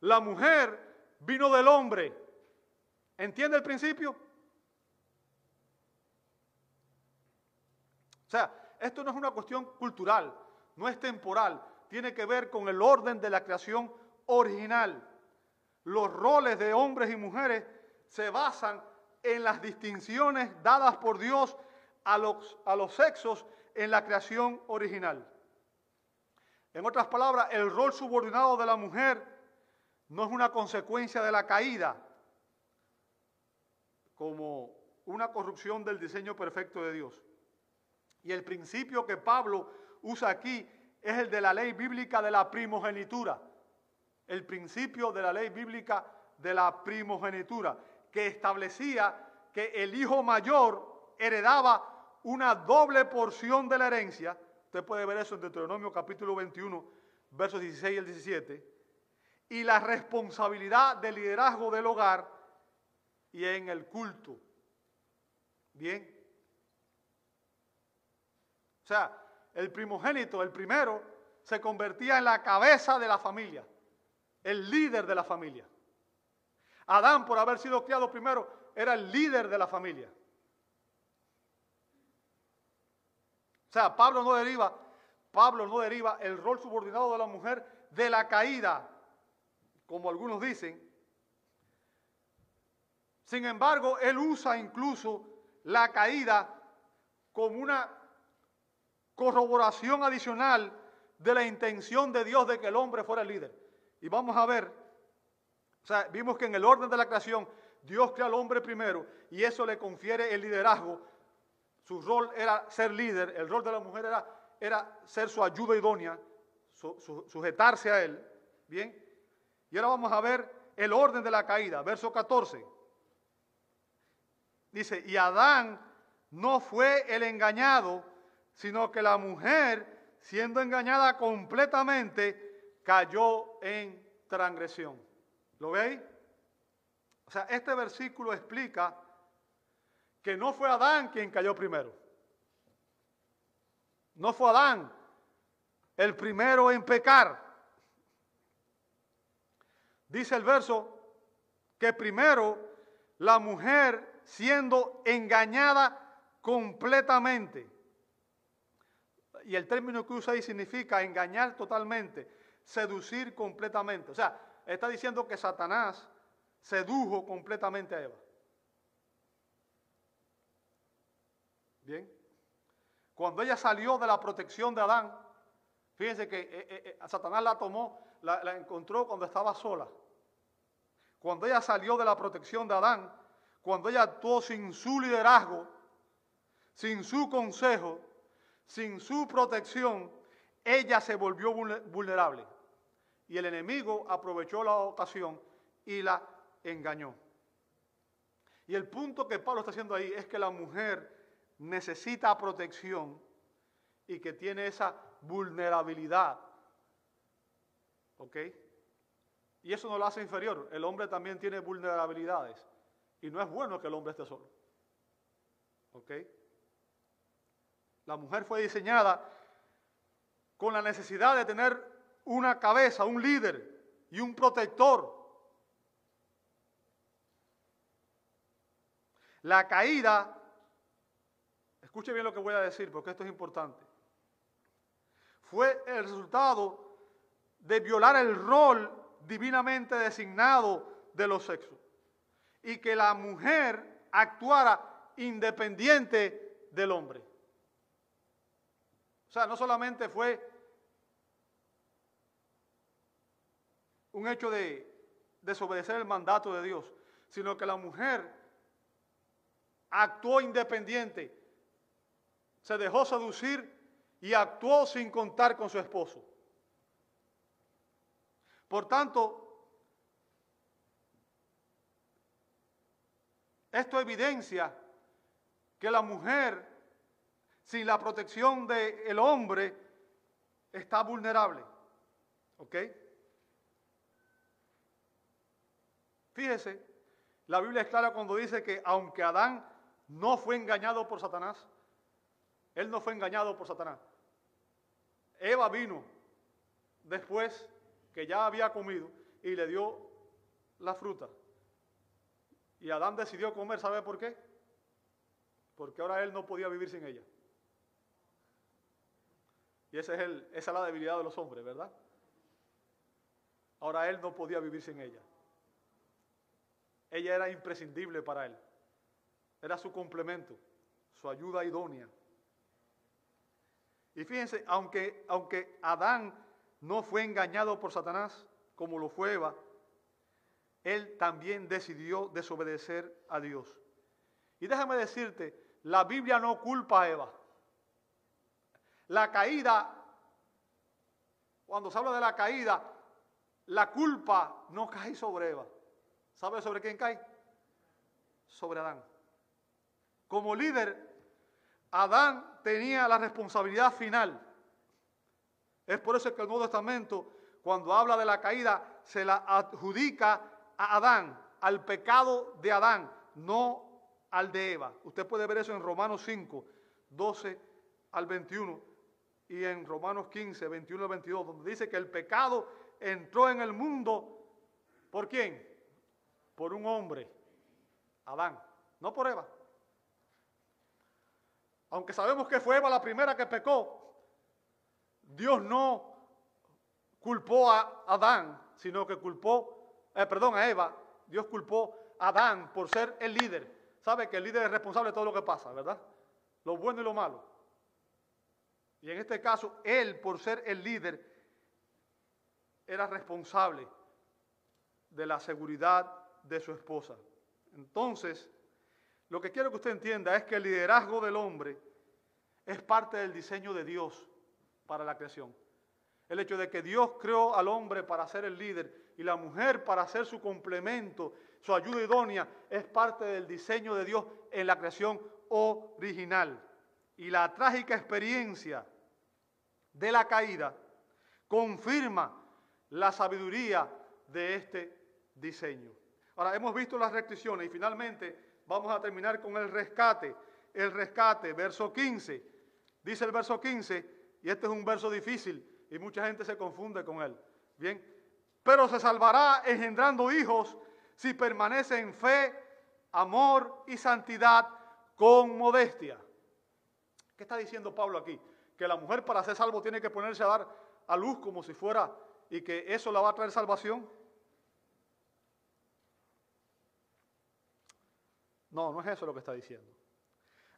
La mujer vino del hombre. ¿Entiende el principio? O sea, esto no es una cuestión cultural, no es temporal, tiene que ver con el orden de la creación original. Los roles de hombres y mujeres se basan en las distinciones dadas por Dios a los, a los sexos en la creación original. En otras palabras, el rol subordinado de la mujer no es una consecuencia de la caída, como una corrupción del diseño perfecto de Dios. Y el principio que Pablo usa aquí es el de la ley bíblica de la primogenitura. El principio de la ley bíblica de la primogenitura que establecía que el hijo mayor heredaba una doble porción de la herencia. Usted puede ver eso en Deuteronomio capítulo 21, versos 16 y el 17. Y la responsabilidad del liderazgo del hogar y en el culto. Bien. O sea, el primogénito, el primero, se convertía en la cabeza de la familia, el líder de la familia. Adán, por haber sido criado primero, era el líder de la familia. O sea, Pablo no deriva, Pablo no deriva el rol subordinado de la mujer de la caída, como algunos dicen. Sin embargo, él usa incluso la caída como una corroboración adicional de la intención de Dios de que el hombre fuera el líder. Y vamos a ver, o sea, vimos que en el orden de la creación Dios crea al hombre primero y eso le confiere el liderazgo su rol era ser líder, el rol de la mujer era, ser su ayuda idónea, sujetarse a él. Bien. Y ahora vamos a ver el orden de la caída, verso 14. Dice, y Adán no fue el engañado, sino que la mujer, siendo engañada completamente, cayó en transgresión. ¿Lo veis? O sea, este versículo explica que no fue Adán quien cayó primero. No fue Adán el primero en pecar. Dice el verso que primero la mujer siendo engañada completamente. Y el término que usa ahí significa engañar totalmente, seducir completamente. O sea, está diciendo que Satanás sedujo completamente a Eva. Bien. Cuando ella salió de la protección de Adán, fíjense que eh, eh, eh, Satanás la tomó, la, la encontró cuando estaba sola. Cuando ella salió de la protección de Adán, cuando ella actuó sin su liderazgo, sin su consejo, sin su protección, ella se volvió vulnerable. Y el enemigo aprovechó la ocasión y la engañó. Y el punto que Pablo está haciendo ahí es que la mujer necesita protección y que tiene esa vulnerabilidad. ¿Ok? Y eso no lo hace inferior. El hombre también tiene vulnerabilidades. Y no es bueno que el hombre esté solo. ¿Ok? La mujer fue diseñada con la necesidad de tener una cabeza, un líder y un protector. La caída Escuche bien lo que voy a decir porque esto es importante. Fue el resultado de violar el rol divinamente designado de los sexos y que la mujer actuara independiente del hombre. O sea, no solamente fue un hecho de desobedecer el mandato de Dios, sino que la mujer actuó independiente se dejó seducir y actuó sin contar con su esposo. Por tanto, esto evidencia que la mujer, sin la protección del hombre, está vulnerable. ¿Ok? Fíjese, la Biblia es clara cuando dice que aunque Adán no fue engañado por Satanás, él no fue engañado por Satanás. Eva vino después que ya había comido y le dio la fruta. Y Adán decidió comer, ¿sabe por qué? Porque ahora él no podía vivir sin ella. Y ese es el, esa es la debilidad de los hombres, ¿verdad? Ahora él no podía vivir sin ella. Ella era imprescindible para él. Era su complemento, su ayuda idónea. Y fíjense, aunque, aunque Adán no fue engañado por Satanás, como lo fue Eva, él también decidió desobedecer a Dios. Y déjame decirte, la Biblia no culpa a Eva. La caída, cuando se habla de la caída, la culpa no cae sobre Eva. ¿Sabe sobre quién cae? Sobre Adán. Como líder, Adán tenía la responsabilidad final. Es por eso que el Nuevo Testamento, cuando habla de la caída, se la adjudica a Adán, al pecado de Adán, no al de Eva. Usted puede ver eso en Romanos 5, 12 al 21 y en Romanos 15, 21 al 22, donde dice que el pecado entró en el mundo. ¿Por quién? Por un hombre, Adán, no por Eva. Aunque sabemos que fue Eva la primera que pecó, Dios no culpó a Adán, sino que culpó, eh, perdón, a Eva. Dios culpó a Adán por ser el líder. Sabe que el líder es responsable de todo lo que pasa, ¿verdad? Lo bueno y lo malo. Y en este caso, él, por ser el líder, era responsable de la seguridad de su esposa. Entonces, lo que quiero que usted entienda es que el liderazgo del hombre es parte del diseño de Dios para la creación. El hecho de que Dios creó al hombre para ser el líder y la mujer para ser su complemento, su ayuda idónea, es parte del diseño de Dios en la creación original. Y la trágica experiencia de la caída confirma la sabiduría de este diseño. Ahora, hemos visto las restricciones y finalmente vamos a terminar con el rescate. El rescate, verso 15. Dice el verso 15, y este es un verso difícil y mucha gente se confunde con él. Bien, pero se salvará engendrando hijos si permanece en fe, amor y santidad con modestia. ¿Qué está diciendo Pablo aquí? Que la mujer para ser salvo tiene que ponerse a dar a luz como si fuera y que eso la va a traer salvación. No, no es eso lo que está diciendo.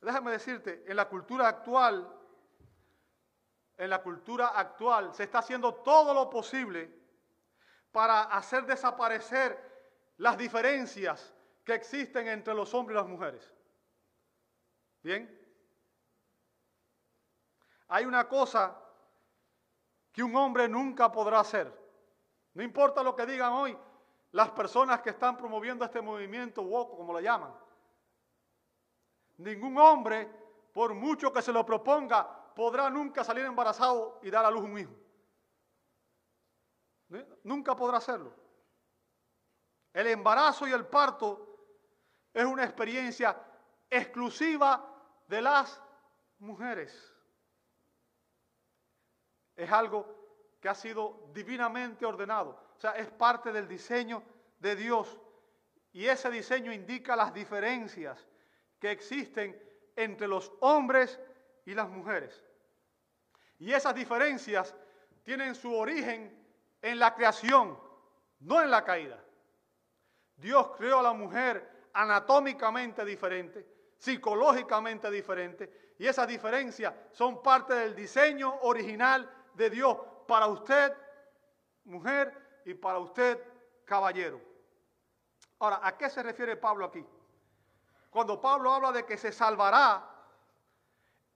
Déjame decirte, en la cultura actual, en la cultura actual se está haciendo todo lo posible para hacer desaparecer las diferencias que existen entre los hombres y las mujeres. ¿Bien? Hay una cosa que un hombre nunca podrá hacer. No importa lo que digan hoy las personas que están promoviendo este movimiento woke, como lo llaman. Ningún hombre, por mucho que se lo proponga, podrá nunca salir embarazado y dar a luz un hijo. Nunca podrá hacerlo. El embarazo y el parto es una experiencia exclusiva de las mujeres. Es algo que ha sido divinamente ordenado. O sea, es parte del diseño de Dios. Y ese diseño indica las diferencias que existen entre los hombres y las mujeres. Y esas diferencias tienen su origen en la creación, no en la caída. Dios creó a la mujer anatómicamente diferente, psicológicamente diferente, y esas diferencias son parte del diseño original de Dios para usted, mujer, y para usted, caballero. Ahora, ¿a qué se refiere Pablo aquí? Cuando Pablo habla de que se salvará,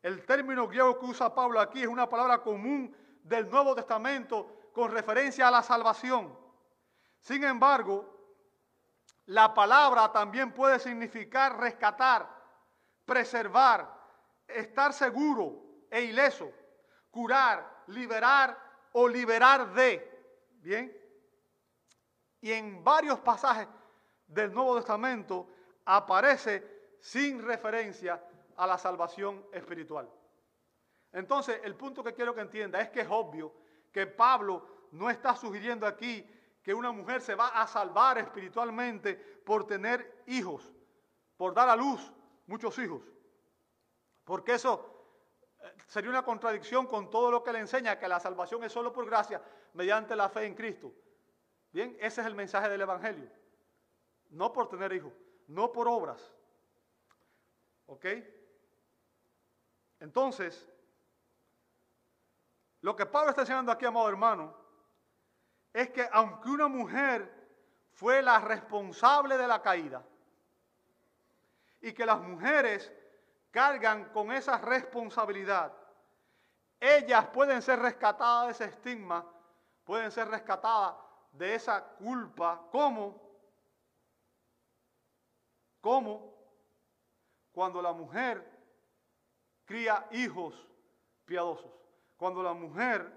el término griego que usa Pablo aquí es una palabra común del Nuevo Testamento con referencia a la salvación. Sin embargo, la palabra también puede significar rescatar, preservar, estar seguro e ileso, curar, liberar o liberar de. Bien. Y en varios pasajes del Nuevo Testamento aparece sin referencia a la salvación espiritual. Entonces, el punto que quiero que entienda es que es obvio que Pablo no está sugiriendo aquí que una mujer se va a salvar espiritualmente por tener hijos, por dar a luz muchos hijos. Porque eso eh, sería una contradicción con todo lo que le enseña, que la salvación es solo por gracia, mediante la fe en Cristo. Bien, ese es el mensaje del Evangelio. No por tener hijos, no por obras. ¿Ok? Entonces, lo que Pablo está enseñando aquí, amado hermano, es que aunque una mujer fue la responsable de la caída y que las mujeres cargan con esa responsabilidad, ellas pueden ser rescatadas de ese estigma, pueden ser rescatadas de esa culpa. ¿Cómo? ¿Cómo? Cuando la mujer cría hijos piadosos. Cuando la mujer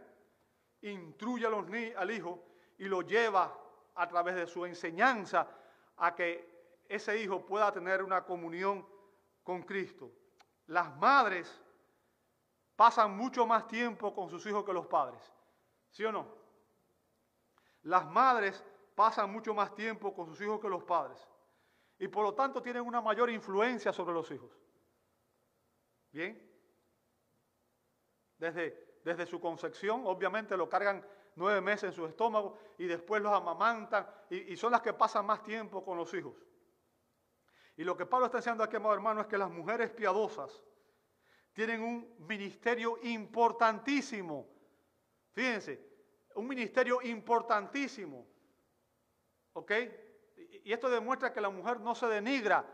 instruye al hijo y lo lleva a través de su enseñanza a que ese hijo pueda tener una comunión con Cristo. Las madres pasan mucho más tiempo con sus hijos que los padres, ¿sí o no? Las madres pasan mucho más tiempo con sus hijos que los padres y por lo tanto tienen una mayor influencia sobre los hijos. ¿Bien? Desde, desde su concepción, obviamente lo cargan nueve meses en su estómago y después los amamantan y, son las que pasan más tiempo con los hijos. Y lo que Pablo está enseñando aquí, amado hermano, es que las mujeres piadosas tienen un ministerio importantísimo. Fíjense, un ministerio importantísimo. ¿Ok? Y esto demuestra que la mujer no se denigra,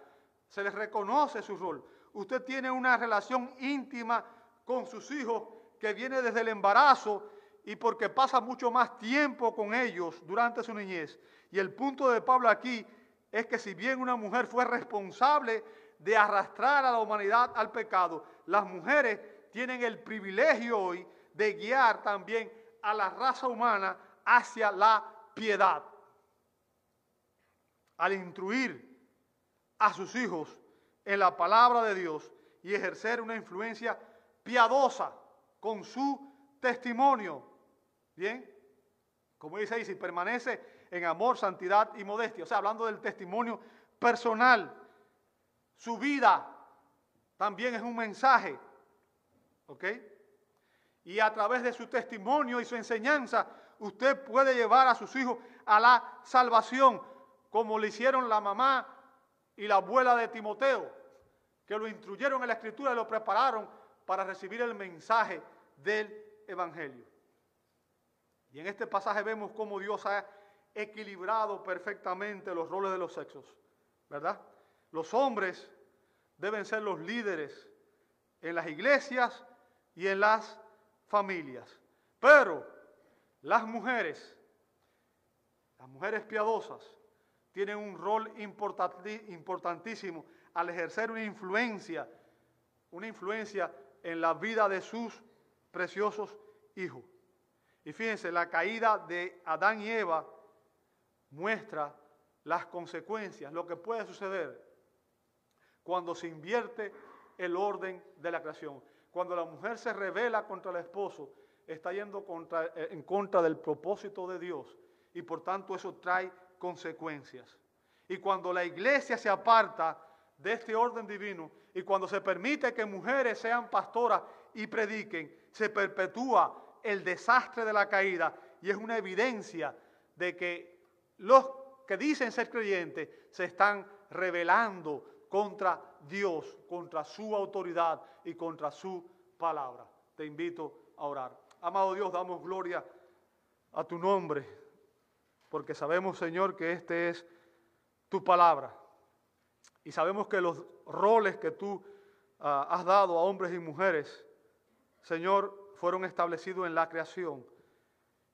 se les reconoce su rol. Usted tiene una relación íntima con sus hijos que viene desde el embarazo y porque pasa mucho más tiempo con ellos durante su niñez. Y el punto de Pablo aquí es que si bien una mujer fue responsable de arrastrar a la humanidad al pecado, las mujeres tienen el privilegio hoy de guiar también a la raza humana hacia la piedad. Al instruir a sus hijos en la palabra de Dios y ejercer una influencia piadosa con su testimonio. Bien, como dice ahí, si permanece en amor, santidad y modestia, o sea, hablando del testimonio personal, su vida también es un mensaje, ¿ok? Y a través de su testimonio y su enseñanza, usted puede llevar a sus hijos a la salvación, como le hicieron la mamá y la abuela de Timoteo, que lo instruyeron en la escritura y lo prepararon para recibir el mensaje del Evangelio. Y en este pasaje vemos cómo Dios ha equilibrado perfectamente los roles de los sexos, ¿verdad? Los hombres deben ser los líderes en las iglesias y en las familias. Pero las mujeres, las mujeres piadosas, tienen un rol importantísimo al ejercer una influencia, una influencia en la vida de sus preciosos hijos. Y fíjense, la caída de Adán y Eva muestra las consecuencias, lo que puede suceder cuando se invierte el orden de la creación. Cuando la mujer se revela contra el esposo, está yendo eh, en contra del propósito de Dios y por tanto eso trae consecuencias. Y cuando la iglesia se aparta de este orden divino y cuando se permite que mujeres sean pastoras y prediquen, se perpetúa el desastre de la caída y es una evidencia de que los que dicen ser creyentes se están revelando contra Dios, contra su autoridad y contra su palabra. Te invito a orar. Amado Dios, damos gloria a tu nombre, porque sabemos, Señor, que este es tu palabra. Y sabemos que los roles que tú ah, has dado a hombres y mujeres, Señor, fueron establecidos en la creación.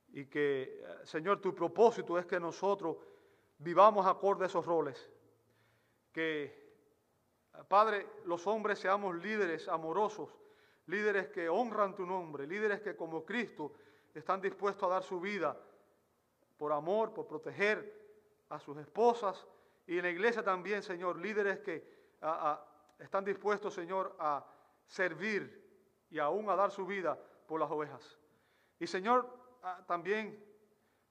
Y que, eh, Señor, tu propósito es que nosotros vivamos acorde a esos roles. Que Padre, los hombres seamos líderes amorosos, líderes que honran tu nombre, líderes que como Cristo están dispuestos a dar su vida por amor, por proteger a sus esposas y en la iglesia también, Señor, líderes que están dispuestos, Señor, a servir y aún a dar su vida por las ovejas. Y Señor, también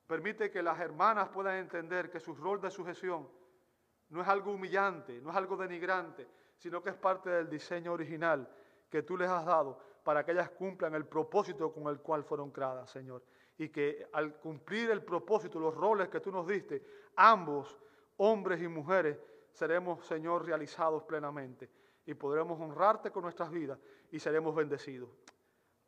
permite que las hermanas puedan entender que su rol de sujeción no es algo humillante, no es algo denigrante, sino que es parte del diseño original que tú les has dado para que ellas cumplan el propósito con el cual fueron creadas, Señor. Y que al cumplir el propósito, los roles que tú nos diste, ambos, hombres y mujeres, seremos, Señor, realizados plenamente y podremos honrarte con nuestras vidas y seremos bendecidos.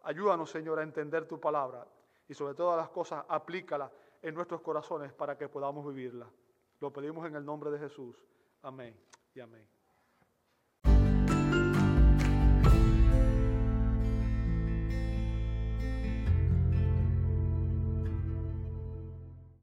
Ayúdanos, Señor, a entender tu palabra y sobre todas las cosas aplícala en nuestros corazones para que podamos vivirla. Lo pedimos en el nombre de Jesús. Amén y amén.